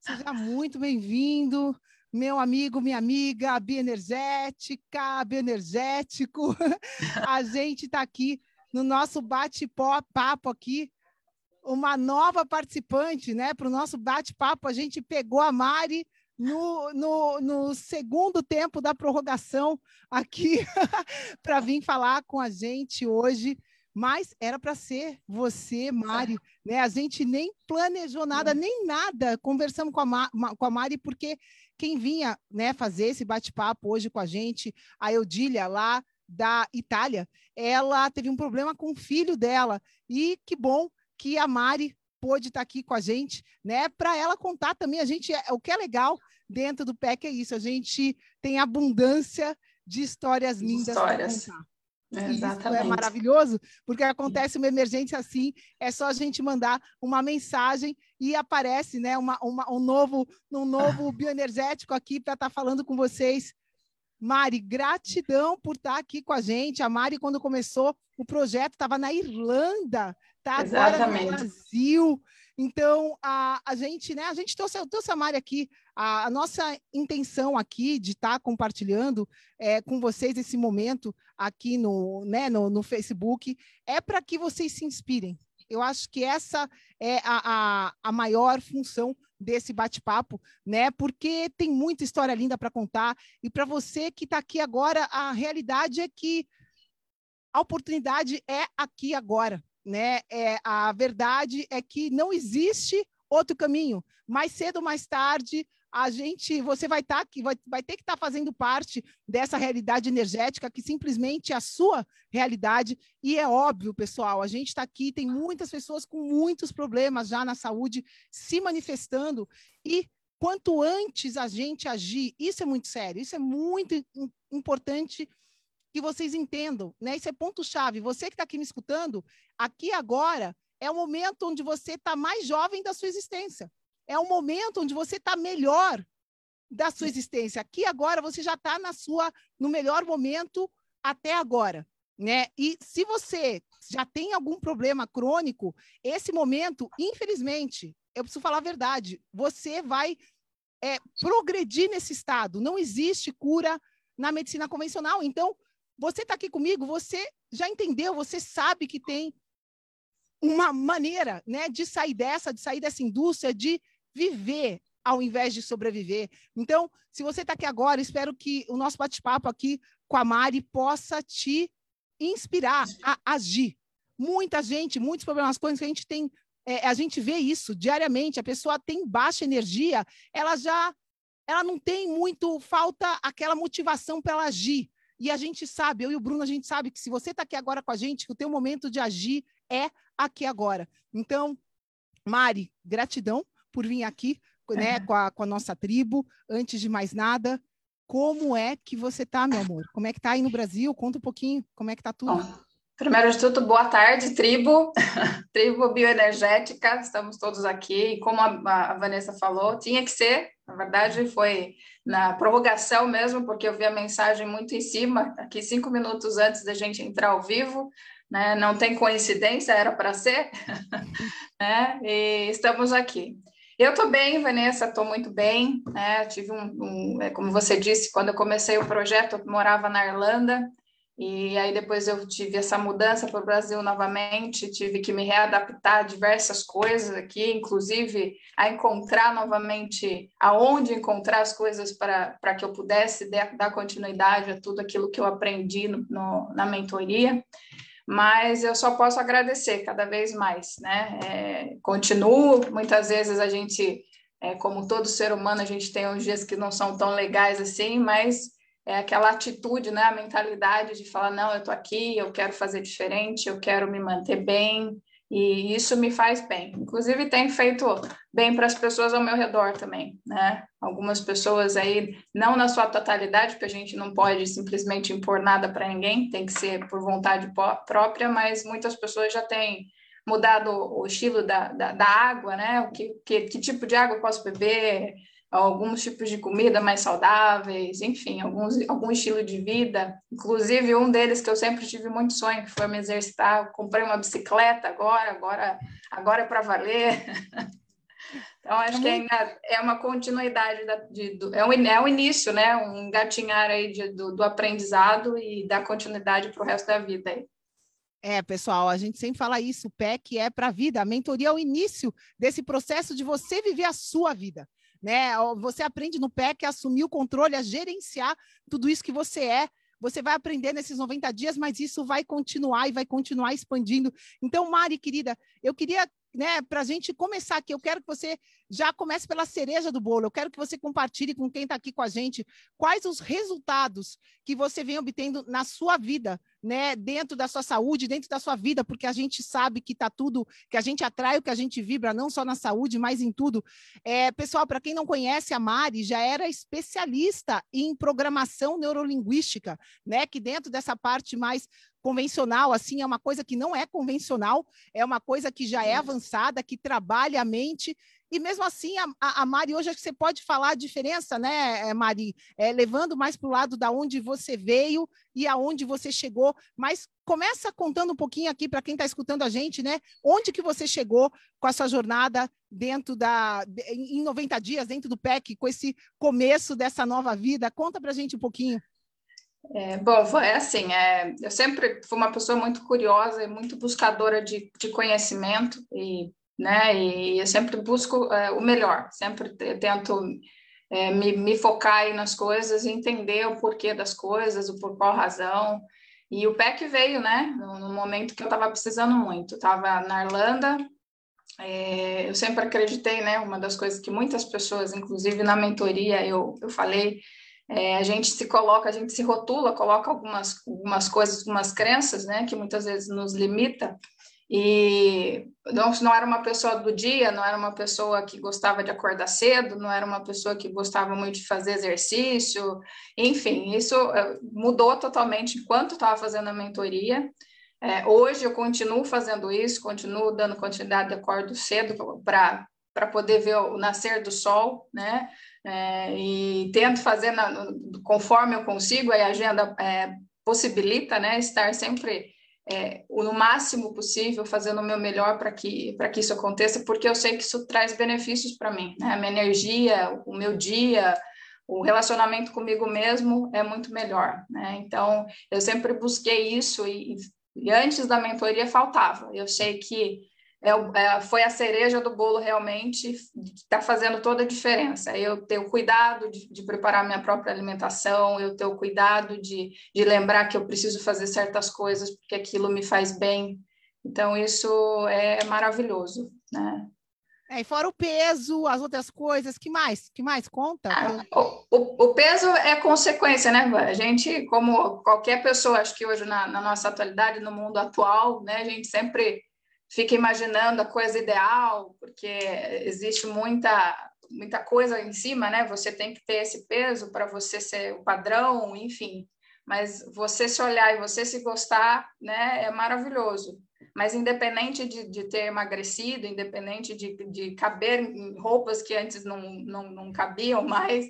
Seja muito bem-vindo, meu amigo, minha amiga, bioenergética, bioenergético. A gente está aqui no nosso bate-papo aqui, uma nova participante, né? Para o nosso bate-papo, a gente pegou a Mari no, no, no segundo tempo da prorrogação aqui para vir falar com a gente hoje mas era para ser você, Mari, né? A gente nem planejou nada, nem nada. Conversamos com a, Ma, com a Mari, porque quem vinha né, fazer esse bate-papo hoje com a gente, a Eudília, lá da Itália, ela teve um problema com o filho dela. E que bom que a Mari pôde estar aqui com a gente, né? Para ela contar também. A gente, o que é legal dentro do PEC é isso, a gente tem abundância de histórias lindas. Histórias. Exatamente. Isso é maravilhoso, porque acontece uma emergência assim, é só a gente mandar uma mensagem e aparece né, uma, uma um novo, um novo bioenergético aqui para estar tá falando com vocês. Mari, gratidão por estar aqui com a gente. A Mari, quando começou o projeto, estava na Irlanda, tá agora no Brasil. Então, a, a gente, né, a gente trouxe, trouxe a Mari aqui, a, a nossa intenção aqui de estar tá compartilhando é, com vocês esse momento aqui no, né, no, no Facebook é para que vocês se inspirem. Eu acho que essa é a, a, a maior função desse bate-papo, né? Porque tem muita história linda para contar. E para você que está aqui agora, a realidade é que a oportunidade é aqui agora né? É, a verdade é que não existe outro caminho. Mais cedo ou mais tarde, a gente, você vai estar tá aqui, vai, vai ter que estar tá fazendo parte dessa realidade energética que simplesmente é a sua realidade. E é óbvio, pessoal, a gente está aqui, tem muitas pessoas com muitos problemas já na saúde se manifestando. E quanto antes a gente agir, isso é muito sério, isso é muito importante que vocês entendam, né? Isso é ponto-chave. Você que está aqui me escutando, aqui agora é o momento onde você está mais jovem da sua existência. É o momento onde você está melhor da sua existência. Aqui agora você já está na sua no melhor momento até agora, né? E se você já tem algum problema crônico, esse momento, infelizmente, eu preciso falar a verdade, você vai é, progredir nesse estado. Não existe cura na medicina convencional. Então, você está aqui comigo, você já entendeu, você sabe que tem uma maneira né, de sair dessa, de sair dessa indústria, de viver ao invés de sobreviver. Então, se você está aqui agora, espero que o nosso bate-papo aqui com a Mari possa te inspirar a agir. Muita gente, muitos problemas coisas que a gente tem, é, a gente vê isso diariamente. A pessoa tem baixa energia, ela já, ela não tem muito, falta aquela motivação para ela agir. E a gente sabe, eu e o Bruno, a gente sabe que se você está aqui agora com a gente, que o teu momento de agir é aqui agora. Então, Mari, gratidão por vir aqui né, com, a, com a nossa tribo. Antes de mais nada, como é que você está, meu amor? Como é que está aí no Brasil? Conta um pouquinho, como é que está tudo? Bom, primeiro de tudo, boa tarde, tribo, tribo bioenergética, estamos todos aqui, e como a, a Vanessa falou, tinha que ser Na verdade, foi na prorrogação mesmo, porque eu vi a mensagem muito em cima, aqui cinco minutos antes da gente entrar ao vivo, né? Não tem coincidência, era para ser, né? E estamos aqui. Eu estou bem, Vanessa, estou muito bem. Né? Tive um, um, é, como você disse, quando eu comecei o projeto, eu morava na Irlanda, e aí depois eu tive essa mudança para o Brasil novamente, tive que me readaptar a diversas coisas aqui, inclusive a encontrar novamente aonde encontrar as coisas para, para que eu pudesse dar, continuidade a tudo aquilo que eu aprendi no, no, na mentoria. Mas eu só posso agradecer cada vez mais, né? É, continuo, muitas vezes a gente, é, como todo ser humano, a gente tem uns dias que não são tão legais assim, mas é aquela atitude, né, a mentalidade de falar, não, eu estou aqui, eu quero fazer diferente, eu quero me manter bem, e isso me faz bem. Inclusive, tem feito bem para as pessoas ao meu redor também, né? Algumas pessoas aí, não na sua totalidade, porque a gente não pode simplesmente impor nada para ninguém, tem que ser por vontade própria, mas muitas pessoas já têm mudado o estilo da, da, da água, né? O que, que, que tipo de água eu posso beber, alguns tipos de comida mais saudáveis, enfim, alguns, algum estilo de vida. Inclusive, um deles que eu sempre tive muito sonho, que foi me exercitar. Eu comprei uma bicicleta agora, agora, agora é para valer. Então, acho que ainda é uma continuidade, da, de, do, é, um, é um início, né? Um engatinhar aí de, do, do aprendizado e dar continuidade para o resto da vida. Aí. É, pessoal, a gente sempre fala isso, o PEC é para a vida, a mentoria é o início desse processo de você viver a sua vida né? Você aprende no PEC a assumir o controle, a gerenciar tudo isso que você é. Você vai aprender nesses 90 dias, mas isso vai continuar e vai continuar expandindo. Então, Mari, querida, eu queria né, para a gente começar aqui, eu quero que você já comece pela cereja do bolo. Eu quero que você compartilhe com quem está aqui com a gente quais os resultados que você vem obtendo na sua vida, né, dentro da sua saúde, dentro da sua vida, porque a gente sabe que está tudo, que a gente atrai o que a gente vibra, não só na saúde, mas em tudo. É, pessoal, para quem não conhece, a Mari já era especialista em programação neurolinguística, né, que dentro dessa parte mais convencional, assim, é uma coisa que não é convencional, é uma coisa que já é avançada, que trabalha a mente. E mesmo assim, a, a Mari, hoje você pode falar a diferença, né, eh, Mari? É, levando mais para o lado da onde você veio e aonde você chegou. Mas começa contando um pouquinho aqui para quem está escutando a gente, né? Onde que você chegou com a sua jornada dentro da. em 90 dias, dentro do PEC, com esse começo dessa nova vida? Conta para a gente um pouquinho. É, bom, é assim, é, eu sempre fui uma pessoa muito curiosa e muito buscadora de, de conhecimento e, né, e eu sempre busco é, o melhor, sempre tento é, me, me, focar nas coisas, entender o porquê das coisas, o por qual razão. E o PEC veio, né, no, no momento que eu estava precisando muito. Estava na Irlanda, é, eu sempre acreditei, né, uma das coisas que muitas pessoas, inclusive na mentoria, eu, eu falei é, a gente se coloca, a gente se rotula, coloca algumas, algumas coisas, algumas crenças, né, que muitas vezes nos limita. E não, não era uma pessoa do dia, não era uma pessoa que gostava de acordar cedo, não era uma pessoa que gostava muito de fazer exercício, enfim, isso é, mudou totalmente enquanto estava fazendo a mentoria. É, hoje eu continuo fazendo isso, continuo dando continuidade, acordo cedo para poder ver o nascer do sol, né? É, e tento fazer na, conforme eu consigo, a agenda é, possibilita né, estar sempre é, no máximo possível, fazendo o meu melhor para que, que isso aconteça, porque eu sei que isso traz benefícios para mim. Né? A minha energia, o meu dia, o relacionamento comigo mesmo é muito melhor. Né? Então, eu sempre busquei isso e, e antes da mentoria faltava. Eu sei que é, é, foi a cereja do bolo realmente que está fazendo toda a diferença. Eu ter o cuidado de, de, preparar minha própria alimentação, eu ter o cuidado de, de lembrar que eu preciso fazer certas coisas porque aquilo me faz bem. Então, isso é maravilhoso, né? É, e fora o peso, as outras coisas, que mais? Que mais? Conta. Ah, o, o, o, peso é consequência, né? A gente, como qualquer pessoa, acho que hoje na, na nossa atualidade, no mundo atual, né, a gente sempre fica imaginando a coisa ideal, porque existe muita muita coisa em cima, né? Você tem que ter esse peso para você ser o padrão, enfim. Mas você se olhar e você se gostar, né, é maravilhoso. mas independente de, de ter emagrecido, independente de, de caber em roupas que antes não, não, não cabiam mais,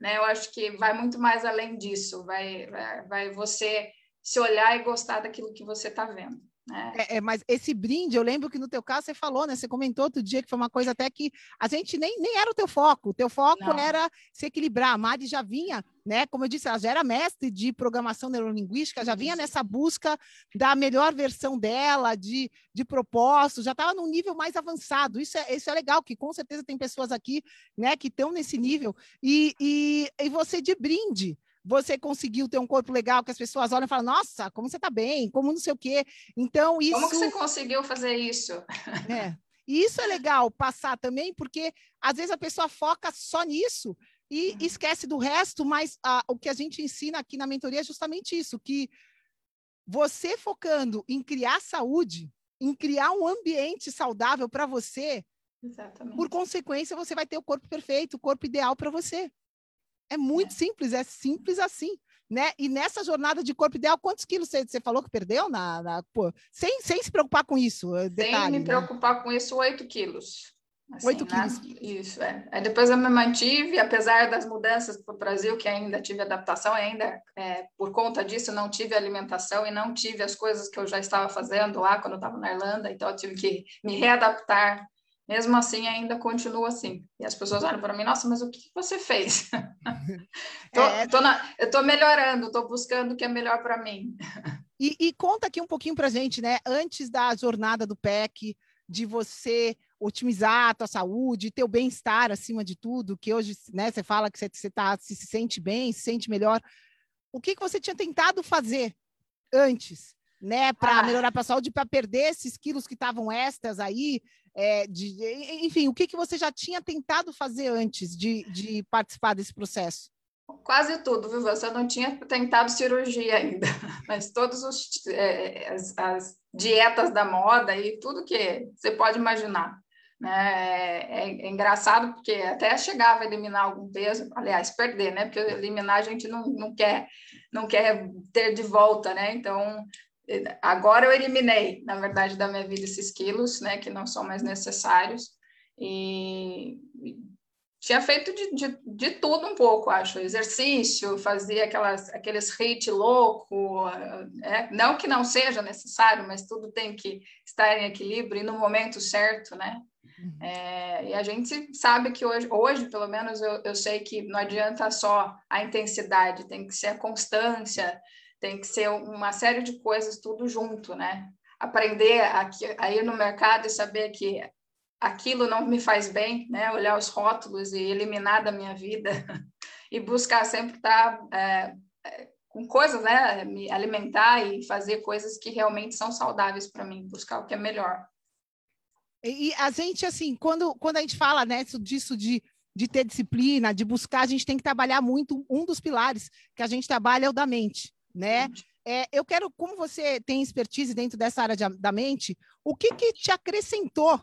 né? Eu acho que vai muito mais além disso, vai, vai, vai você se olhar e gostar daquilo que você está vendo. Né? É, é, mas esse brinde, eu lembro que no teu caso você falou, né? Você comentou outro dia que foi uma coisa até que a gente nem, nem era o teu foco. O teu foco Não. era se equilibrar. A Mari já vinha, né? Como eu disse, ela já era mestre de programação neurolinguística, já vinha nessa busca da melhor versão dela, de, de propósito, já estava num nível mais avançado. Isso é, isso é legal, que com certeza tem pessoas aqui, né, que estão nesse nível. E, e, e você de brinde você conseguiu ter um corpo legal que as pessoas olham e falam, nossa, como você está bem, como não sei o quê. Então, isso. Como que você conseguiu fazer isso? É. E isso é legal passar também, porque às vezes a pessoa foca só nisso e uhum. esquece do resto, mas ah, o que a gente ensina aqui na mentoria é justamente isso, que você focando em criar saúde, em criar um ambiente saudável para você, Exatamente. por consequência, você vai ter o corpo perfeito, o corpo ideal para você. É muito é. simples, é simples assim. Né? E nessa jornada de corpo ideal, quantos quilos você, você falou que perdeu? Na, na pô, sem, sem se preocupar com isso. Eh, detalhe, sem me né? preocupar com isso, 8 quilos. Assim, 8 né? quilos. Isso, é. Aí depois eu me mantive, apesar das mudanças para o Brasil, que ainda tive adaptação, ainda é, por conta disso não tive alimentação e não tive as coisas que eu já estava fazendo lá quando eu estava na Irlanda, então eu tive que me readaptar mesmo assim, ainda continua assim. E as pessoas olham para mim, nossa, mas o que você fez? tô, é... tô na, eu estou melhorando, estou buscando o que é melhor para mim. E, e, conta aqui um pouquinho para gente, né? Antes da jornada do PEC, de você otimizar a tua saúde, teu bem-estar acima de tudo, que hoje, né, você fala que você, você tá, se, se sente bem, se sente melhor. O que, que você tinha tentado fazer antes, né, para ah. melhorar a saúde, para perder esses quilos que estavam extras aí, é, de, enfim, o que, que você já tinha tentado fazer antes de, de participar desse processo? Quase tudo, viu? Você não tinha tentado cirurgia ainda, mas todas é, as, as, dietas da moda e tudo que você pode imaginar. Né? É, é, engraçado porque até chegava a eliminar algum peso, aliás, perder, né? Porque eliminar a gente não, não quer não quer ter de volta, né? Então Agora eu eliminei, na verdade, da minha vida esses quilos, né, que não são mais necessários. E tinha feito de, de, de tudo um pouco, acho. Exercício, fazia aquelas, aqueles hit louco. É, não que não seja necessário, mas tudo tem que estar em equilíbrio e no momento certo, né? É, e a gente sabe que hoje, hoje pelo menos, eu, eu sei que não adianta só a intensidade, tem que ser a constância, tem que ser uma série de coisas tudo junto, né? Aprender a, a ir no mercado e saber que aquilo não me faz bem, né? Olhar os rótulos e eliminar da minha vida e buscar sempre estar é, é, com coisas, né? Me alimentar e fazer coisas que realmente são saudáveis para mim, buscar o que é melhor. E a gente, assim, quando, quando a gente fala né, disso de, de ter disciplina, de buscar, a gente tem que trabalhar muito. Um dos pilares que a gente trabalha é o da mente né? É, eu quero, como você tem expertise dentro dessa área de, da mente, o que, que te acrescentou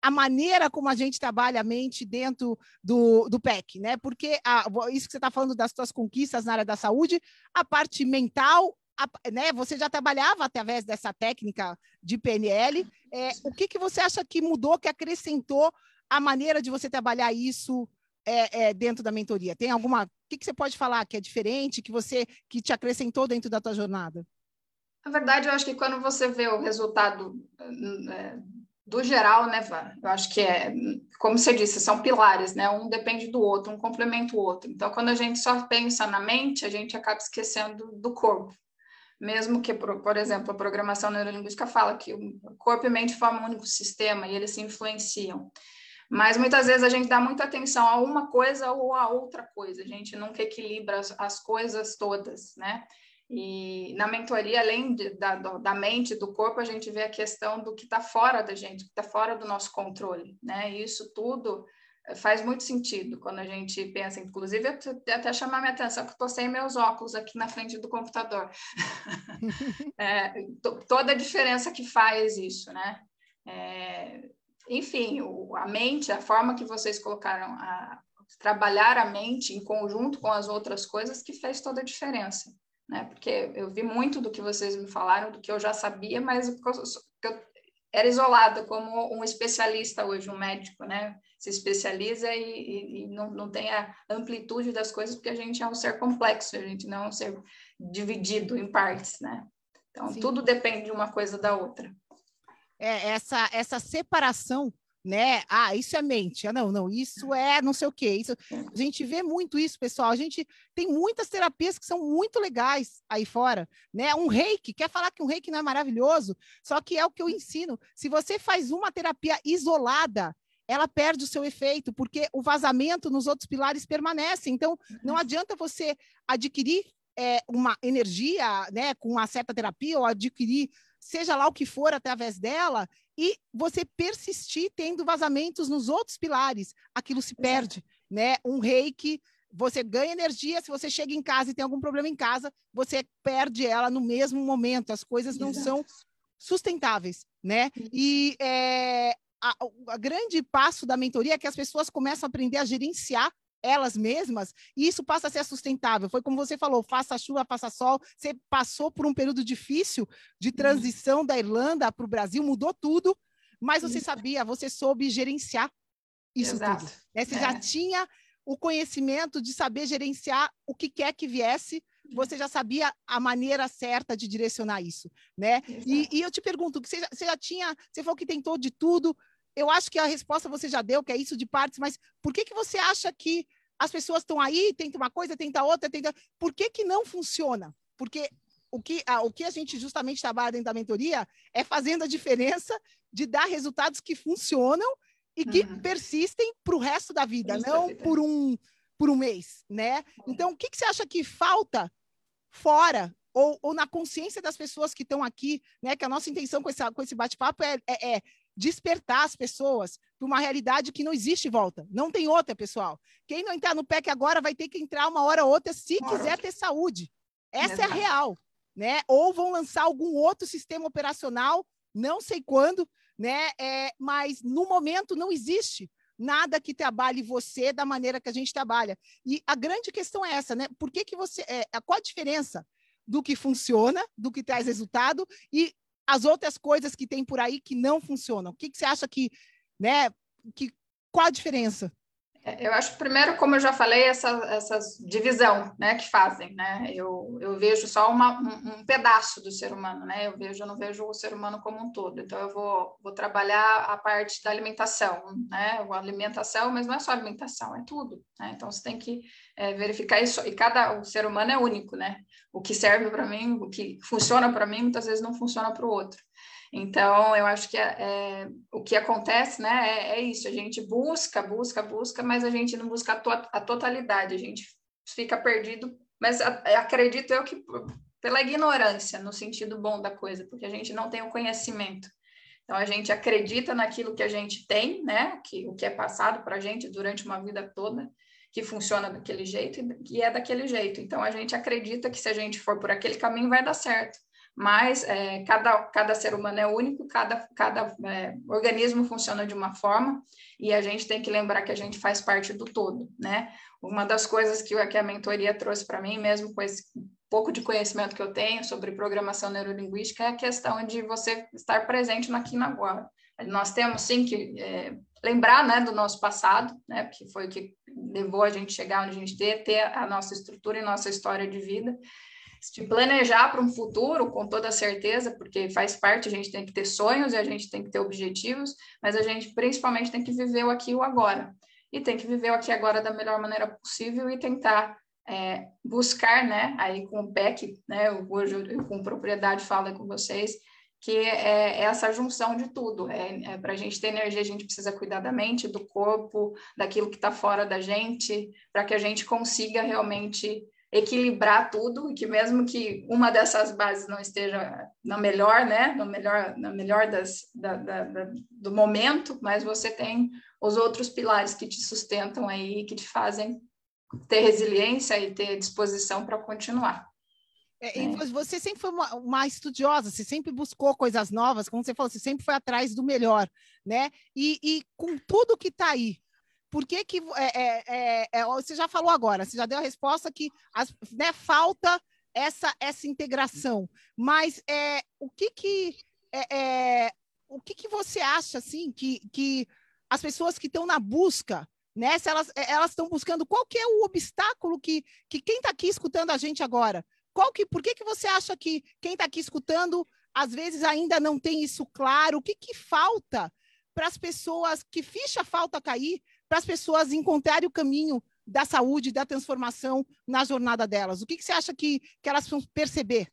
a maneira como a gente trabalha a mente dentro do, do PEC, né? Porque a, isso que você está falando das suas conquistas na área da saúde, a parte mental, a, né? Você já trabalhava através dessa técnica de PNL. É, o que, que você acha que mudou, que acrescentou a maneira de você trabalhar isso é, é, dentro da mentoria? Tem alguma? O que, que você pode falar que é diferente, que você que te acrescentou dentro da tua jornada? Na verdade, eu acho que quando você vê o resultado é, do geral, né, Van? Eu acho que é, como você disse, são pilares, né? Um depende do outro, um complementa o outro. Então, quando a gente só pensa na mente, a gente acaba esquecendo do corpo. Mesmo que, por, por exemplo, a programação neurolinguística fala que o corpo e mente formam um único sistema e eles se influenciam. Mas muitas vezes a gente dá muita atenção a uma coisa ou a outra coisa, a gente nunca equilibra as, as coisas todas, né? E na mentoria, além de, da, da mente, do corpo, a gente vê a questão do que está fora da gente, que está fora do nosso controle, né? E isso tudo eh, faz muito sentido quando a gente pensa, inclusive até chamar minha atenção que estou sem meus óculos aqui na frente do computador. é, toda a diferença que faz isso, né? É, enfim, o, a mente, a forma que vocês colocaram a trabalhar a mente em conjunto com as outras coisas que fez toda a diferença. né? Porque eu vi muito do que vocês me falaram, do que eu já sabia, mas eu era isolada como um especialista hoje, um médico, né? Se especializa e, e, e, não, não tem a amplitude das coisas, porque a gente é um ser complexo, a gente não é um ser dividido em partes, né? Então, Sim. tudo depende de uma coisa da outra. É, essa, essa separação né? Ah, isso é mente. Ah, não, não, isso é não sei o quê. Isso... A gente vê muito isso, pessoal. A gente tem muitas terapias que são muito legais aí fora, né? Um reiki, quer falar que um reiki não é maravilhoso? Só que é o que eu ensino. Se você faz uma terapia isolada, ela perde o seu efeito, porque o vazamento nos outros pilares permanece. Então, não uhum. adianta você adquirir é, uma energia, né, com uma certa terapia, ou adquirir seja lá o que for através dela, e você persistir tendo vazamentos nos outros pilares, aquilo se perde, né? Um reiki, você ganha energia, se você chega em casa e tem algum problema em casa, você perde ela no mesmo momento, as coisas não Exato. são sustentáveis, né? E é, a, a grande passo da mentoria é que as pessoas começam a aprender a gerenciar elas mesmas, e isso passa a ser sustentável. Foi como você falou, faça chuva, faça sol. Você passou por um período difícil de transição da Irlanda para o Brasil, mudou tudo, mas você sabia, você soube gerenciar isso Exato. tudo. Né? Você é. já tinha o conhecimento de saber gerenciar o que quer que viesse, você já sabia a maneira certa de direcionar isso, né? E, e, eu te pergunto, você já, você já tinha, você falou que tentou de tudo, eu acho que a resposta você já deu, que é isso de partes, mas por que, que você acha que as pessoas estão aí, tenta uma coisa, tenta outra, tenta. Por que, que não funciona? Porque o que, a, o que a gente justamente trabalha dentro da mentoria é fazendo a diferença de dar resultados que funcionam e que uhum. persistem para o resto da vida, não por um, por um mês, né? Então, o que, que você acha que falta fora ou, ou na consciência das pessoas que estão aqui, né? Que a nossa intenção com esse, com esse bate-papo é, é, é despertar as pessoas para uma realidade que não existe volta. Não tem outra, pessoal. Quem não entrar no PEC agora vai ter que entrar uma hora ou outra se quiser ter saúde. Essa é a real, né? Ou vão lançar algum outro sistema operacional, não sei quando, né? É, mas no momento não existe nada que trabalhe você da maneira que a gente trabalha. E a grande questão é essa, né? Por que, que você. É, qual a diferença do que funciona, do que traz resultado, e as outras coisas que tem por aí que não funcionam? O que, que você acha que, né, que, qual a diferença? É, eu acho, primeiro, como eu já falei, essa, essa divisão né, que fazem. Né? Eu, eu vejo só uma, um, um, pedaço do ser humano, né? eu, vejo, eu não vejo o ser humano como um todo. Então, eu vou, vou trabalhar a parte da alimentação. Né? A alimentação, mas não é só alimentação, é tudo. Né? Então, você tem que é, verificar isso. E cada o ser humano é único. Né? O que serve para mim, o que funciona para mim, muitas vezes não funciona para o outro. Então, eu acho que é, é, o que acontece, né, é, é, isso, a gente busca, busca, busca, mas a gente não busca a, to a totalidade, a gente fica perdido, mas a, acredito eu que pela ignorância, no sentido bom da coisa, porque a gente não tem o conhecimento. Então, a gente acredita naquilo que a gente tem, né, que, o que é passado para a gente durante uma vida toda, que funciona daquele jeito e é daquele jeito. Então, a gente acredita que se a gente for por aquele caminho, vai dar certo mas é, cada, cada ser humano é único, cada, cada é, organismo funciona de uma forma, e a gente tem que lembrar que a gente faz parte do todo, né? Uma das coisas que, que a mentoria trouxe para mim, mesmo com esse pouco de conhecimento que eu tenho sobre programação neurolinguística, é a questão de você estar presente no aqui e no agora. Nós temos, sim, que é, lembrar né, do nosso passado, né, que foi o que levou a gente chegar onde a gente ter, ter a nossa estrutura e nossa história de vida, se planejar para um futuro, com toda certeza, porque faz parte, a gente tem que ter sonhos e a gente tem que ter objetivos, mas a gente principalmente tem que viver o aqui e o agora. E tem que viver o aqui e agora da melhor maneira possível e tentar é, buscar, né, aí com o PEC, né, hoje eu, eu, com propriedade falo com vocês, que é, essa junção de tudo. É, é para a gente ter energia, a gente precisa cuidar da mente, do corpo, daquilo que está fora da gente, para que a gente consiga realmente equilibrar tudo, e que mesmo que uma dessas bases não esteja na melhor, né, no melhor, na melhor das, da, da, da, do momento, mas você tem os outros pilares que te sustentam aí, que te fazem ter resiliência e ter disposição para continuar. É, é. Você sempre foi uma, uma, estudiosa, você sempre buscou coisas novas, como você falou, você sempre foi atrás do melhor, né? E, e com tudo que está aí, por que, que é, é, é, é, você já falou agora, você já deu a resposta que as, né, falta essa essa integração. Mas é, o que que o que, que você acha assim que, que as pessoas que estão na busca né? Se elas elas estão buscando qual que é o obstáculo que, que quem está aqui escutando a gente agora, qual que por que, que você acha que quem está aqui escutando às vezes ainda não tem isso claro? O que, que falta para as pessoas, que ficha falta cair, para as pessoas encontrarem o caminho da saúde, da transformação na jornada delas? O que, que você acha que, que elas vão perceber?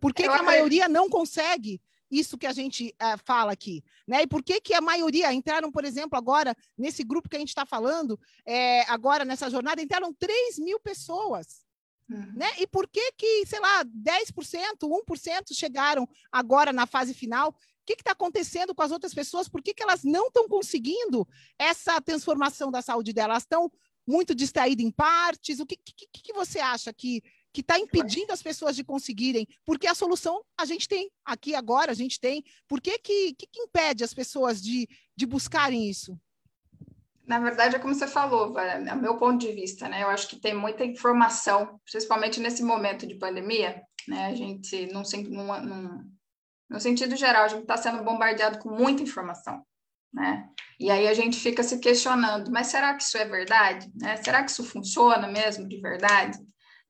Por que, que a maioria não consegue isso que a gente uh, fala aqui, né? E por que que a maioria entraram, por exemplo, agora nesse grupo que a gente está falando, é, agora nessa jornada entraram 3 mil pessoas, uhum. né? E por que que, sei lá, 10%, 1% chegaram agora na fase final? O que está acontecendo com as outras pessoas? Por que, que elas não estão conseguindo essa transformação da saúde delas? Elas estão muito distraídas em partes? O que, que, que você acha que que está impedindo as pessoas de conseguirem, porque a solução a gente tem aqui agora, a gente tem. Por que, que, que impede as pessoas de, de buscarem isso? Na verdade, é como você falou, é meu ponto de vista, né? Eu acho que tem muita informação, principalmente nesse momento de pandemia, né? A gente, num, num, no sentido geral, a gente está sendo bombardeado com muita informação, né? E aí a gente fica se questionando, mas será que isso é verdade? Né? Será que isso funciona mesmo de verdade?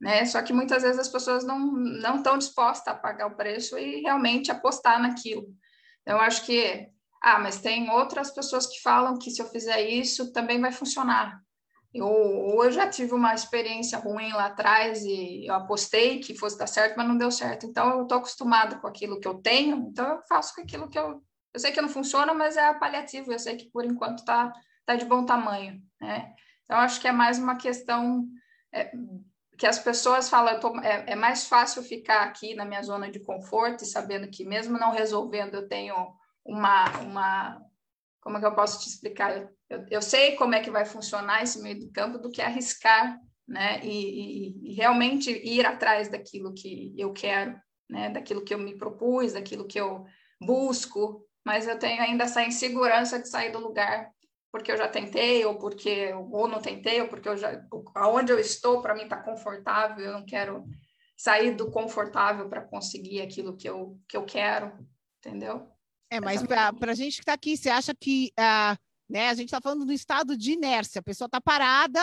né? Só que muitas vezes as pessoas não não estão dispostas a pagar o preço e realmente apostar naquilo. Então, eu acho que, ah, mas tem outras pessoas que falam que se eu fizer isso também vai funcionar. Eu, eu já tive uma experiência ruim lá atrás e eu apostei que fosse dar certo, mas não deu certo. Então, eu estou acostumada com aquilo que eu tenho, então eu faço com aquilo que eu. Eu sei que não funciona, mas é paliativo, eu sei que por enquanto está tá de bom tamanho, né? Então, acho que é mais uma questão é, que as pessoas falam, tô, é, é, mais fácil ficar aqui na minha zona de conforto e sabendo que mesmo não resolvendo eu tenho uma, uma como é que eu posso te explicar? Eu, eu, eu sei como é que vai funcionar esse meio do campo do que arriscar, né? E, e, e, realmente ir atrás daquilo que eu quero, né? Daquilo que eu me propus, daquilo que eu busco, mas eu tenho ainda essa insegurança de sair do lugar porque eu já tentei, ou porque ou não tentei, ou porque eu já aonde eu estou para mim está confortável, eu não quero sair do confortável para conseguir aquilo que eu, que eu quero, entendeu? É, mas para a gente que está aqui, você acha que uh, né, a gente está falando do estado de inércia, a pessoa está parada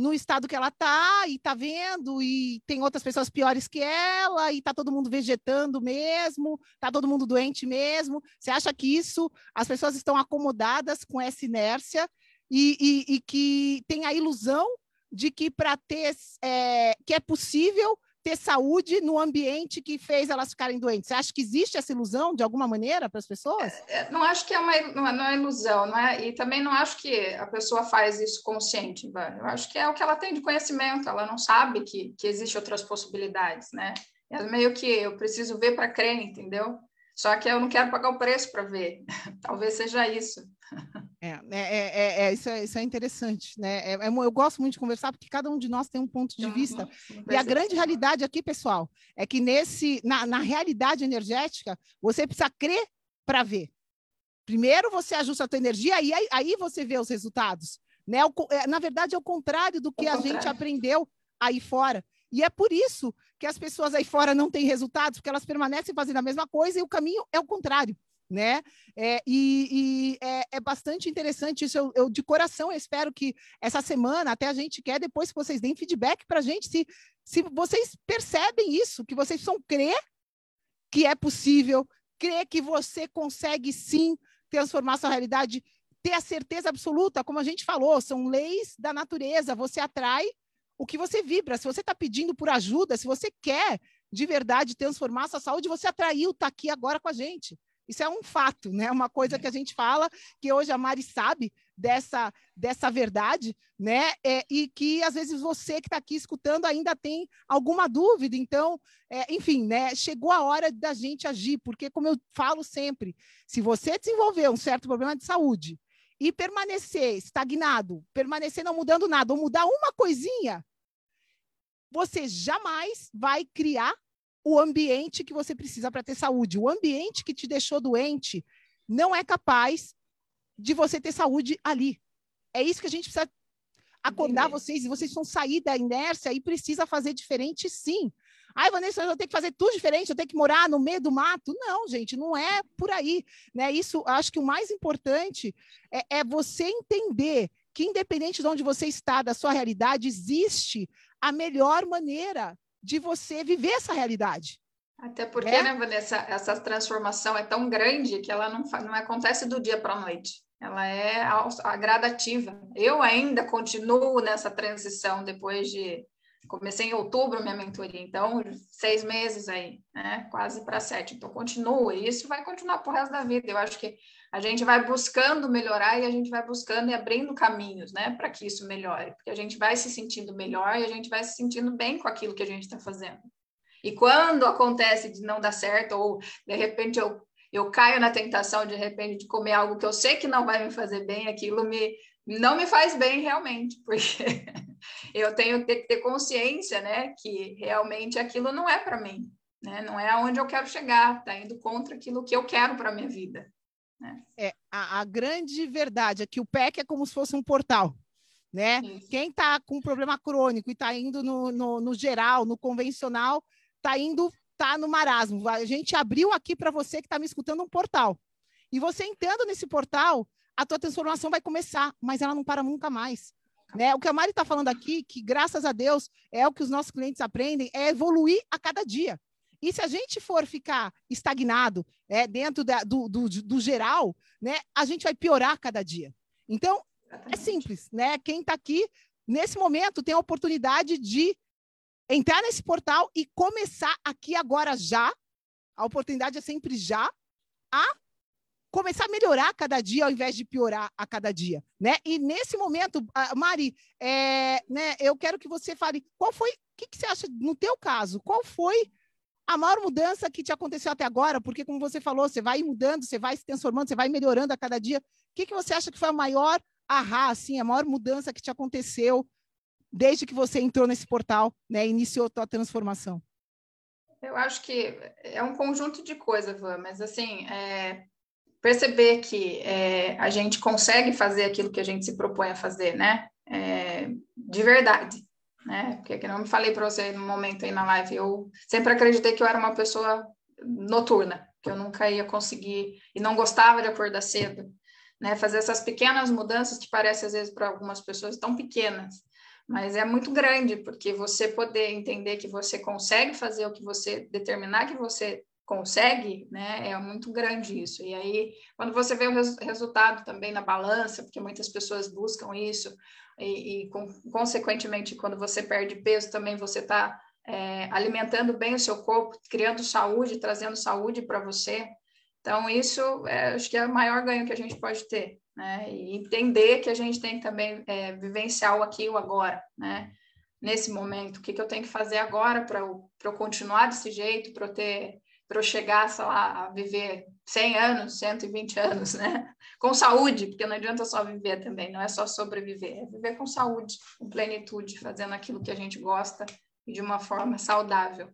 no estado que ela está e está vendo, e tem outras pessoas piores que ela, e está todo mundo vegetando mesmo, está todo mundo doente mesmo. Você acha que isso, as pessoas estão acomodadas com essa inércia e, e, e que tem a ilusão de que para ter é, que é possível ter saúde no ambiente que fez elas ficarem doentes. Você acha que existe essa ilusão de alguma maneira para as pessoas? É, é, não acho que é uma é, não é ilusão, não é? E também não acho que a pessoa faz isso consciente, Eu acho que é o que ela tem de conhecimento. Ela não sabe que que outras possibilidades, né? É meio que eu preciso ver para crer, entendeu? Só que eu não quero pagar o preço para ver. Talvez seja isso. É, é, é, é, isso, é, isso é interessante, né? É, é eu gosto muito de conversar porque cada um de nós tem um ponto de vista. E a grande realidade aqui, pessoal, é que nesse, na, na realidade energética, você precisa crer para ver. Primeiro você ajusta a tua energia e aí, aí você vê os resultados. Né? O, na verdade, é o contrário do que a gente aprendeu aí fora. E é por isso que as pessoas aí fora não têm resultados, porque elas permanecem fazendo a mesma coisa e o caminho é o contrário né? É, e, e é, é, bastante interessante isso. Eu, eu, de coração, eu espero que essa semana, até a gente quer depois que vocês deem feedback para a gente, se, se vocês percebem isso, que vocês precisam crer que é possível, crer que você consegue sim transformar sua realidade, ter a certeza absoluta, como a gente falou, são leis da natureza, você atrai o que você vibra. Se você está pedindo por ajuda, se você quer de verdade transformar sua saúde, você atraiu, está aqui agora com a gente. Isso é um fato, né? Uma coisa que a gente fala, que hoje a Mari sabe dessa, dessa verdade, né? É, e que às vezes você que está aqui escutando ainda tem alguma dúvida. Então, é, enfim, né? Chegou a hora da gente agir, porque, como eu falo sempre, se você desenvolver um certo problema de saúde e permanecer estagnado, permanecer não mudando nada, ou mudar uma coisinha, você jamais vai criar o ambiente que você precisa para ter saúde. O ambiente que te deixou doente não é capaz de você ter saúde ali. É isso que a gente precisa acordar Entendi. vocês e vocês vão sair da inércia e precisa fazer diferente sim. Ai, Vanessa, eu tenho que fazer tudo diferente, eu tenho que morar no meio do mato. Não, gente, não é por aí. Né? Isso, acho que o mais importante é, é você entender que, independente de onde você está, da sua realidade, existe a melhor maneira de você viver essa realidade. Até porque, é? né, Vanessa, essa transformação é tão grande que ela não, não acontece do dia para a noite. Ela é a, a gradativa. Eu ainda continuo nessa transição depois de comecei em outubro minha mentoria, então seis meses aí, né? Quase para sete. Então continua, e isso vai continuar por resto da vida. Eu acho que a gente vai buscando melhorar e a gente vai buscando e abrindo caminhos, né, para que isso melhore, porque a gente vai se sentindo melhor e a gente vai se sentindo bem com aquilo que a gente está fazendo. E quando acontece de não dar certo, ou de repente eu, eu caio na tentação de, repente de comer algo que eu sei que não vai me fazer bem, aquilo me não me faz bem realmente, porque eu tenho que ter consciência, né, que realmente aquilo não é para mim, né, não é aonde eu quero chegar, está indo contra aquilo que eu quero para minha vida. Né? É a, a, grande verdade é que o PEC é como se fosse um portal. Né? Quem está com problema crônico e está indo no, no, no, geral, no convencional, está indo, tá no marasmo. A gente abriu aqui para você que está me escutando um portal. E você entrando nesse portal, a tua transformação vai começar, mas ela não para nunca mais. Né? O que a Mari está falando aqui, que graças a Deus é o que os nossos clientes aprendem, é evoluir a cada dia. E se a gente for ficar estagnado é, dentro da, do, do, do, geral, né, a gente vai piorar cada dia. Então, é simples, né? Quem está aqui, nesse momento, tem a oportunidade de entrar nesse portal e começar aqui agora já. A oportunidade é sempre já a começar a melhorar cada dia ao invés de piorar a cada dia, né? E nesse momento, Mari, é, né, eu quero que você fale qual foi, o que, que, você acha no teu caso, qual foi a maior mudança que te aconteceu até agora? Porque, como você falou, você vai mudando, você vai se transformando, você vai melhorando a cada dia. O que, que você acha que foi a maior ahá, assim, a maior mudança que te aconteceu desde que você entrou nesse portal, né, iniciou a tua transformação? Eu acho que é um conjunto de coisas, Van, mas assim, é, perceber que é, a gente consegue fazer aquilo que a gente se propõe a fazer, né? É, de verdade né? Porque que não falei para você no momento aí na live, eu sempre acreditei que eu era uma pessoa noturna, que eu nunca ia conseguir e não gostava de acordar cedo, né? Fazer essas pequenas mudanças que parecem às vezes para algumas pessoas tão pequenas, mas é muito grande porque você poder entender que você consegue fazer o que você determinar que você consegue, né? É muito grande isso. E aí, quando você vê o res resultado também na balança, porque muitas pessoas buscam isso, e, e com, consequentemente, quando você perde peso, também você está é, alimentando bem o seu corpo, criando saúde, trazendo saúde para você. Então, isso é, acho que é o maior ganho que a gente pode ter, né? E entender que a gente tem que também é, vivenciar o aqui e o agora, né? Nesse momento, o que, que eu tenho que fazer agora para eu, eu continuar desse jeito, para eu ter para eu chegar, sei lá, a viver 100 anos, 120 anos, né? Com saúde, porque não adianta só viver também, não é só sobreviver, é viver com saúde, com plenitude, fazendo aquilo que a gente gosta e de uma forma saudável.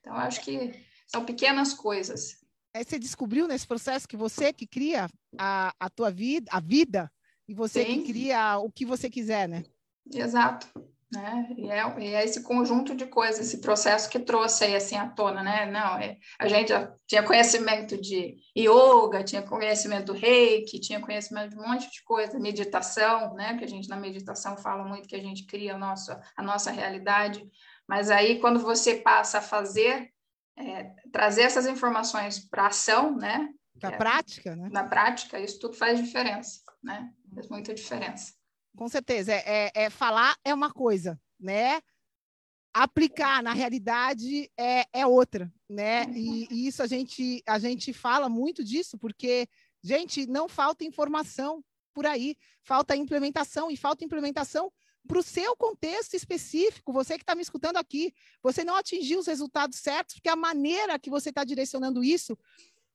Então, acho que são pequenas coisas. É, você descobriu nesse processo que você que cria a, a tua vida, a vida, e você Sim. que cria o que você quiser, né? Exato. Né? E, é, e é esse conjunto de coisas, esse processo que trouxe aí assim à tona, né? Não, é, a gente já tinha conhecimento de yoga, tinha conhecimento do reiki, tinha conhecimento de um monte de coisa, meditação, né? Que a gente na meditação fala muito que a gente cria a nossa, a nossa realidade, mas aí quando você passa a fazer, é, trazer essas informações para ação, né? Na é, prática, né? Na prática, isso tudo faz diferença, né? Faz muita diferença. Com certeza. É, é, é, falar é uma coisa, né? Aplicar na realidade é, é outra, né? E, e, isso a gente, a gente fala muito disso, porque, gente, não falta informação por aí, falta implementação, e falta implementação para o seu contexto específico, você que está me escutando aqui, você não atingiu os resultados certos, porque a maneira que você está direcionando isso,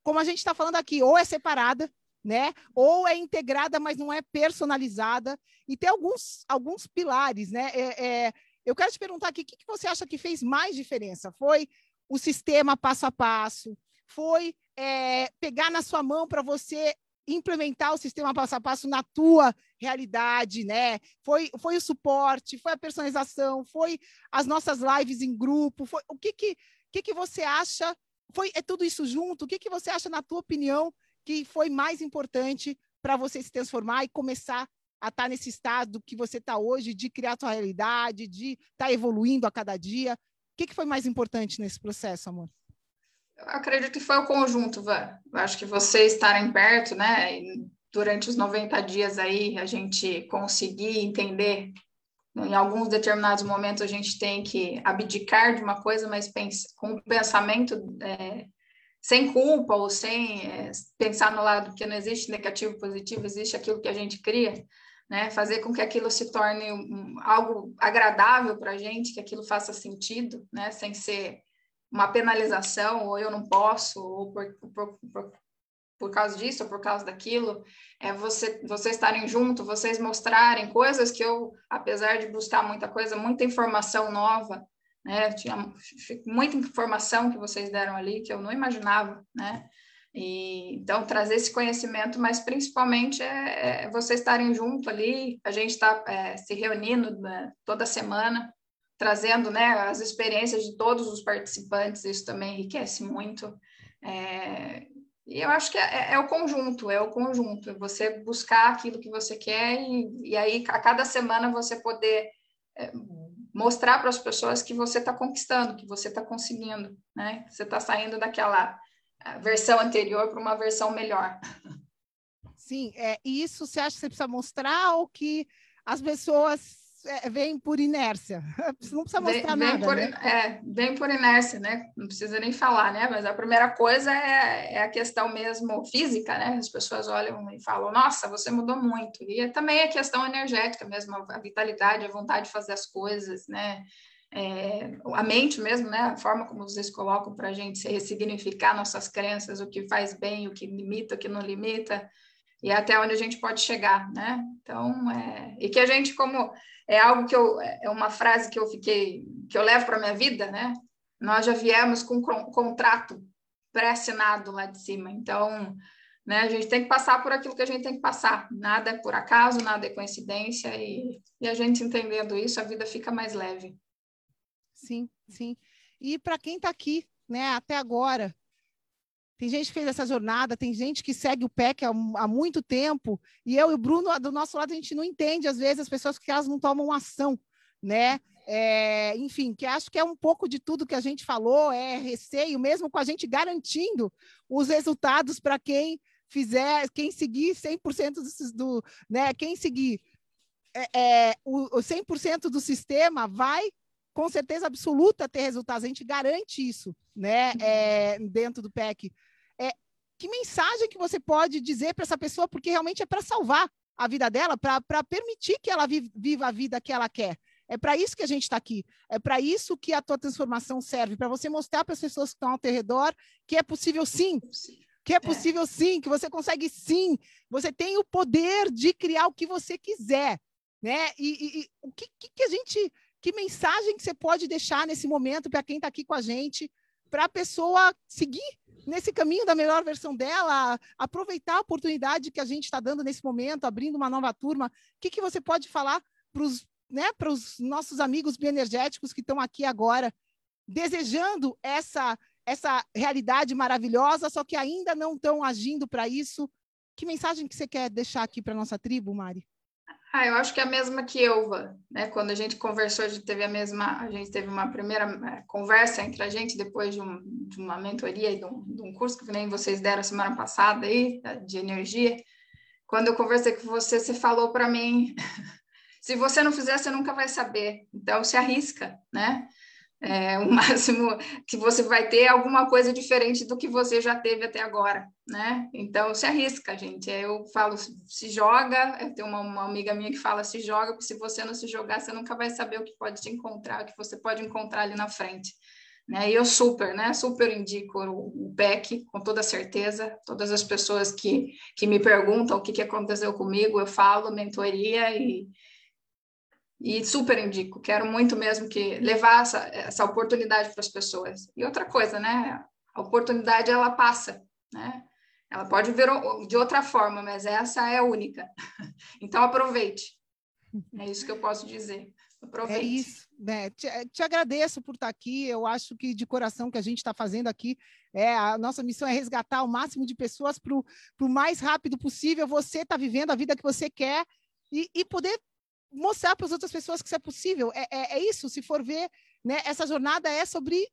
como a gente está falando aqui, ou é separada, né? Ou é integrada, mas não é personalizada. E tem alguns, alguns pilares, né? É, é, eu quero te perguntar aqui, o que, que você acha que fez mais diferença? Foi o sistema passo a passo? Foi é, pegar na sua mão para você implementar o sistema passo a passo na tua realidade, né? Foi, foi o suporte, foi a personalização, foi as nossas lives em grupo, foi o que que, que, que você acha? Foi é tudo isso junto? O que que você acha na tua opinião que foi mais importante para você se transformar e começar a estar tá nesse estado que você está hoje, de criar sua realidade, de estar tá evoluindo a cada dia? O que, que foi mais importante nesse processo, amor? Eu acredito que foi o conjunto, Van. Eu acho que vocês estarem perto, né? durante os 90 dias aí, a gente conseguir entender. Em alguns determinados momentos a gente tem que abdicar de uma coisa, mas com um pensamento é, sem culpa ou sem é, pensar no lado que não existe negativo positivo, existe aquilo que a gente cria, né? Fazer com que aquilo se torne um, algo agradável para a gente, que aquilo faça sentido, né? Sem ser uma penalização, ou eu não posso, ou por, por, por, por causa disso, ou por causa daquilo, é você, vocês estarem junto, vocês mostrarem coisas que eu, apesar de buscar muita coisa, muita informação nova, né, tinha muita informação que vocês deram ali que eu não imaginava, né, e, então, trazer esse conhecimento, mas principalmente é, é vocês estarem junto ali, a gente está é, se reunindo né, toda semana, trazendo né, as experiências de todos os participantes, isso também enriquece muito. É, e eu acho que é, é, o conjunto, é o conjunto, você buscar aquilo que você quer e, e aí a cada semana você poder é, mostrar para as pessoas que você está conquistando, que você está conseguindo, né? Você está saindo daquela versão anterior para uma versão melhor. Sim, é, isso você acha que você precisa mostrar ou que as pessoas é, vem por inércia. Não precisa mostrar vem, nada. por, né? É, vem por inércia, né? Não precisa nem falar, né? Mas a primeira coisa é, é, a questão mesmo física, né? As pessoas olham e falam, nossa, você mudou muito. E também a questão energética mesmo, a vitalidade, a vontade de fazer as coisas, né? É, a mente mesmo, né? A forma como vocês colocam para a gente ressignificar nossas crenças, o que faz bem, o que limita, o que não limita e até onde a gente pode chegar, né? Então, é, e que a gente como é algo que eu é uma frase que eu fiquei que eu levo para minha vida, né? Nós já viemos com um contrato pré-assinado lá de cima, então, né? A gente tem que passar por aquilo que a gente tem que passar. Nada é por acaso, nada é coincidência e, e a gente entendendo isso, a vida fica mais leve. Sim, sim. E para quem está aqui, né? Até agora tem gente que fez essa jornada, tem gente que segue o PEC há, há, muito tempo, e eu e o Bruno, do nosso lado, a gente não entende, às vezes, as pessoas que elas não tomam ação, né? É, enfim, que acho que é um pouco de tudo que a gente falou, é receio, mesmo com a gente garantindo os resultados para quem fizer, quem seguir 100% do, do né, quem seguir é, é, o, o 100% do sistema vai com certeza absoluta ter resultados. A gente garante isso, né? É, dentro do PEC. É, que mensagem que você pode dizer para essa pessoa, porque realmente é para salvar a vida dela, para permitir que ela viva a vida que ela quer. É para isso que a gente está aqui. É para isso que a tua transformação serve, para você mostrar para as pessoas que estão ao teu redor que é possível sim. Que é, é. possível sim, que você consegue sim. Você tem o poder de criar o que você quiser. Né? E, e, e o que, que, a gente que mensagem que você pode deixar nesse momento para quem está aqui com a gente, para a pessoa seguir nesse caminho da melhor versão dela, aproveitar a oportunidade que a gente está dando nesse momento, abrindo uma nova turma. O que, que você pode falar para os né, nossos amigos bioenergéticos que estão aqui agora, desejando essa, essa realidade maravilhosa, só que ainda não estão agindo para isso? Que mensagem que você quer deixar aqui para nossa tribo, Mari? Ah, eu acho que é a mesma que Elva, né? Quando a gente conversou, a gente teve a mesma, a gente teve uma primeira é, conversa entre a gente depois de, um, de uma mentoria e de um, de um, curso que nem vocês deram semana passada aí de energia. Quando eu conversei com você, você falou para mim: se você não fizer, você nunca vai saber. Então se arrisca, né? É, o máximo que você vai ter é alguma coisa diferente do que você já teve até agora, né? Então, se arrisca, gente. Eu falo, se joga. Eu tenho uma, uma, amiga minha que fala, se joga, porque se você não se jogar, você nunca vai saber o que pode te encontrar, o que você pode encontrar ali na frente. Né? E eu super, né? Super indico o, o PEC, com toda certeza. Todas as pessoas que, que me perguntam o que, que aconteceu comigo, eu falo mentoria e e super indico, quero muito mesmo que levar essa, essa oportunidade para as pessoas. E outra coisa, né? A oportunidade ela passa, né? Ela pode vir de outra forma, mas essa é a única. Então aproveite. É isso que eu posso dizer. Aproveite. É isso, né? Te, te, agradeço por estar aqui. Eu acho que de coração que a gente está fazendo aqui é a nossa missão é resgatar o máximo de pessoas para o mais rápido possível. Você está vivendo a vida que você quer e, e poder mostrar para as outras pessoas que isso é possível. É, é, é, isso, se for ver, né? Essa jornada é sobre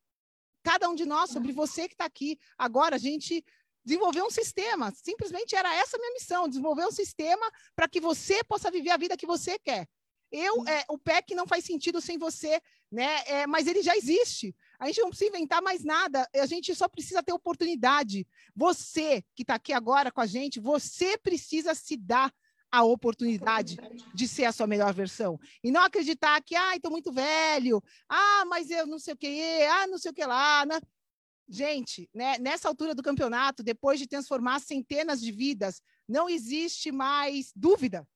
cada um de nós, sobre você que está aqui. Agora, a gente desenvolver um sistema. Simplesmente era essa a minha missão: desenvolver um sistema para que você possa viver a vida que você quer. Eu, é, o PEC não faz sentido sem você, né? É, mas ele já existe. A gente não precisa inventar mais nada. A gente só precisa ter oportunidade. Você que está aqui agora com a gente, você precisa se dar a oportunidade de ser a sua melhor versão. E não acreditar que, ah, estou muito velho, ah, mas eu não sei o que, ah, não sei o que lá. Né? Gente, né, nessa altura do campeonato, depois de transformar centenas de vidas, não existe mais dúvida.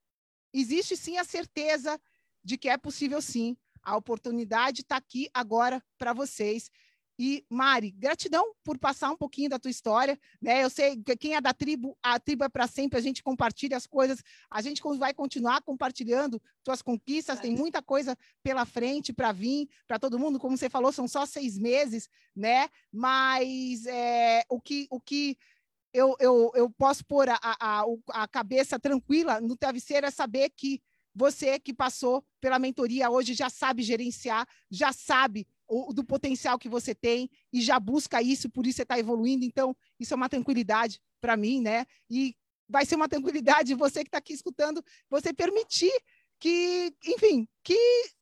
Existe sim a certeza de que é possível sim. A oportunidade está aqui agora para vocês. E, Mari, gratidão por passar um pouquinho da tua história. Né? Eu sei que quem é da tribo, a tribo é para sempre, a gente compartilha as coisas, a gente vai continuar compartilhando tuas conquistas, tem muita coisa pela frente para vir, para todo mundo. Como você falou, são só seis meses, né? Mas é, o que. O que eu, eu, eu posso pôr a, a, a cabeça tranquila no travesseiro é saber que você que passou pela mentoria hoje já sabe gerenciar, já sabe do potencial que você tem e já busca isso, por isso você está evoluindo. Então, isso é uma tranquilidade para mim, né? E vai ser uma tranquilidade você que está aqui escutando, você permitir que, enfim, que.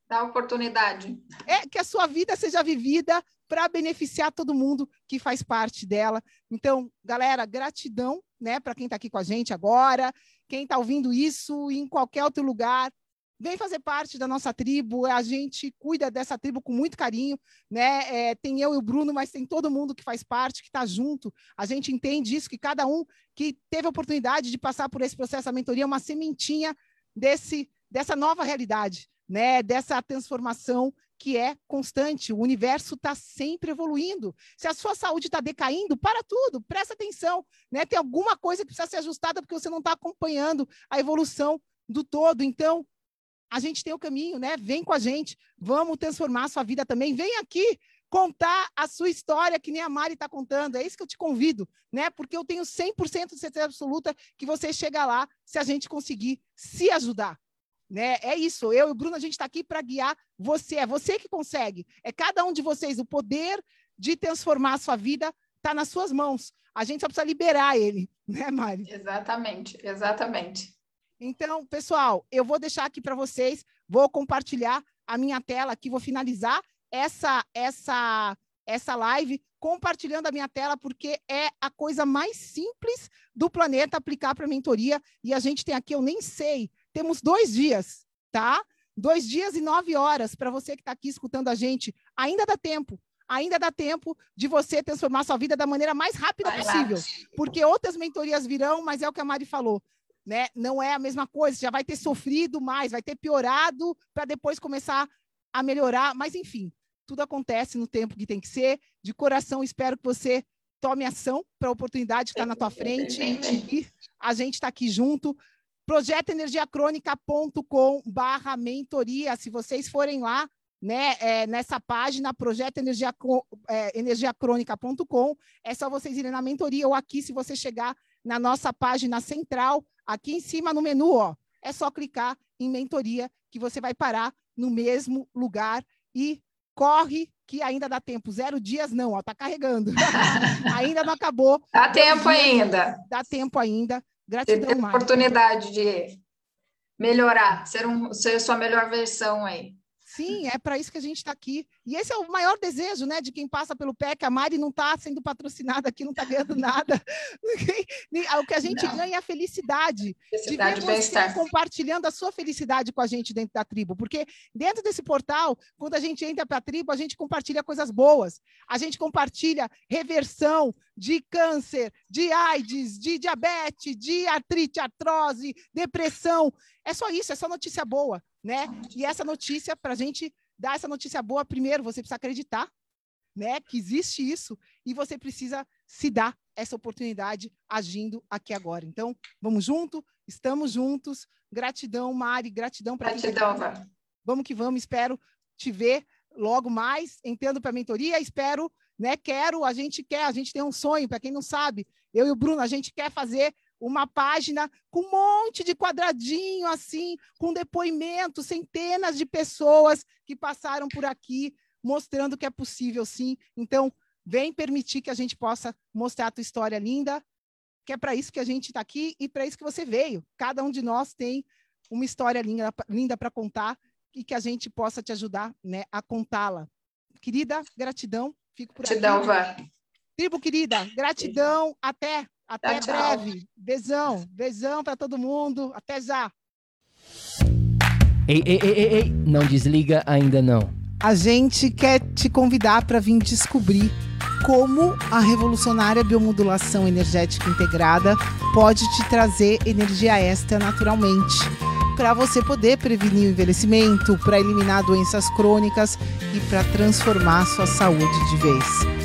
Dá oportunidade. É, que a sua vida seja vivida para beneficiar todo mundo que faz parte dela. Então, galera, gratidão, né, para quem está aqui com a gente agora, quem está ouvindo isso em qualquer outro lugar, vem fazer parte da nossa tribo, a gente cuida dessa tribo com muito carinho, né? É, tem eu e o Bruno, mas tem todo mundo que faz parte, que está junto. A gente entende isso, que cada um que teve a oportunidade de passar por esse processo da mentoria é uma sementinha desse, dessa nova realidade, né? Dessa transformação que é constante. O universo está sempre evoluindo. Se a sua saúde está decaindo, para tudo, presta atenção. Né? Tem alguma coisa que precisa ser ajustada porque você não está acompanhando a evolução do todo. Então, a gente tem o caminho, né? Vem com a gente, vamos transformar a sua vida também. Vem aqui contar a sua história, que nem a Mari está contando. É isso que eu te convido, né? Porque eu tenho 100% de certeza absoluta que você chega lá se a gente conseguir se ajudar. Né? É isso. Eu e o Bruno, a gente está aqui para guiar você. É você que consegue. É cada um de vocês. O poder de transformar a sua vida está nas suas mãos. A gente só precisa liberar ele, né, Mari? Exatamente, exatamente. Então, pessoal, eu vou deixar aqui para vocês, vou compartilhar a minha tela aqui, vou finalizar essa essa essa live compartilhando a minha tela porque é a coisa mais simples do planeta aplicar para mentoria e a gente tem aqui, eu nem sei, temos dois dias, tá? Dois dias e nove horas para você que está aqui escutando a gente. Ainda dá tempo. Ainda dá tempo de você transformar sua vida da maneira mais rápida possível. Porque outras mentorias virão, mas é o que a Mari falou né? Não é a mesma coisa, já vai ter sofrido mais, vai ter piorado para depois começar a melhorar, mas enfim, tudo acontece no tempo que tem que ser. De coração, espero que você tome ação para a oportunidade que está na tua frente e a gente está aqui junto. projetoenergiacrônica.com barra mentoria. Se vocês forem lá, né, é, nessa página, projetoenergiacrônica.com, é só vocês irem na mentoria ou aqui, se você chegar na nossa página central, Aqui em cima no menu, ó, é só clicar em mentoria que você vai parar no mesmo lugar e corre que ainda dá tempo. Zero dias não, ó, tá carregando. ainda não acabou. Dá tempo ainda. Dá tempo ainda. Gratidão, Tem oportunidade de melhorar, ser, um, ser sua melhor versão aí. Sim, é para isso que a gente está aqui. E esse é o maior desejo né, de quem passa pelo PEC. A Mari não está sendo patrocinada aqui, não está ganhando nada. o que a gente não. ganha é a felicidade, felicidade de ver você compartilhando a sua felicidade com a gente dentro da tribo. Porque dentro desse portal, quando a gente entra para a tribo, a gente compartilha coisas boas. A gente compartilha reversão de câncer, de AIDS, de diabetes, de artrite, artrose, depressão. É só isso, é só notícia boa né? E essa notícia, para a gente dar essa notícia boa, primeiro você precisa acreditar, né? Que existe isso. e você precisa se dar essa oportunidade agindo aqui agora. Então, vamos junto, estamos juntos. Gratidão, Mari, gratidão para Gratidão, tá Vamos que vamos, espero te ver logo mais, entrando para a mentoria, espero, né, quero, a gente quer, a gente tem um sonho, para quem não sabe, eu e o Bruno, a gente quer fazer uma página com um monte de quadradinho assim, com depoimento, centenas de pessoas que passaram por aqui, mostrando que é possível sim. Então, vem permitir que a gente possa mostrar a tua história linda, que é para isso que a gente está aqui e para isso que você veio. Cada um de nós tem uma história linda, linda para contar e que a gente possa te ajudar né, a contá-la. Querida, gratidão. Fico por gratidão, aqui. Vá. Tribo querida, gratidão. Até, até tchau, breve. Tchau. Beijão, beijão para todo mundo. Até já. Ei, ei, ei, ei, ei, não desliga ainda não. A gente quer te convidar para vir descobrir como a revolucionária biomodulação energética integrada pode te trazer energia extra naturalmente para você poder prevenir o envelhecimento, para eliminar doenças crônicas e para transformar sua saúde de vez.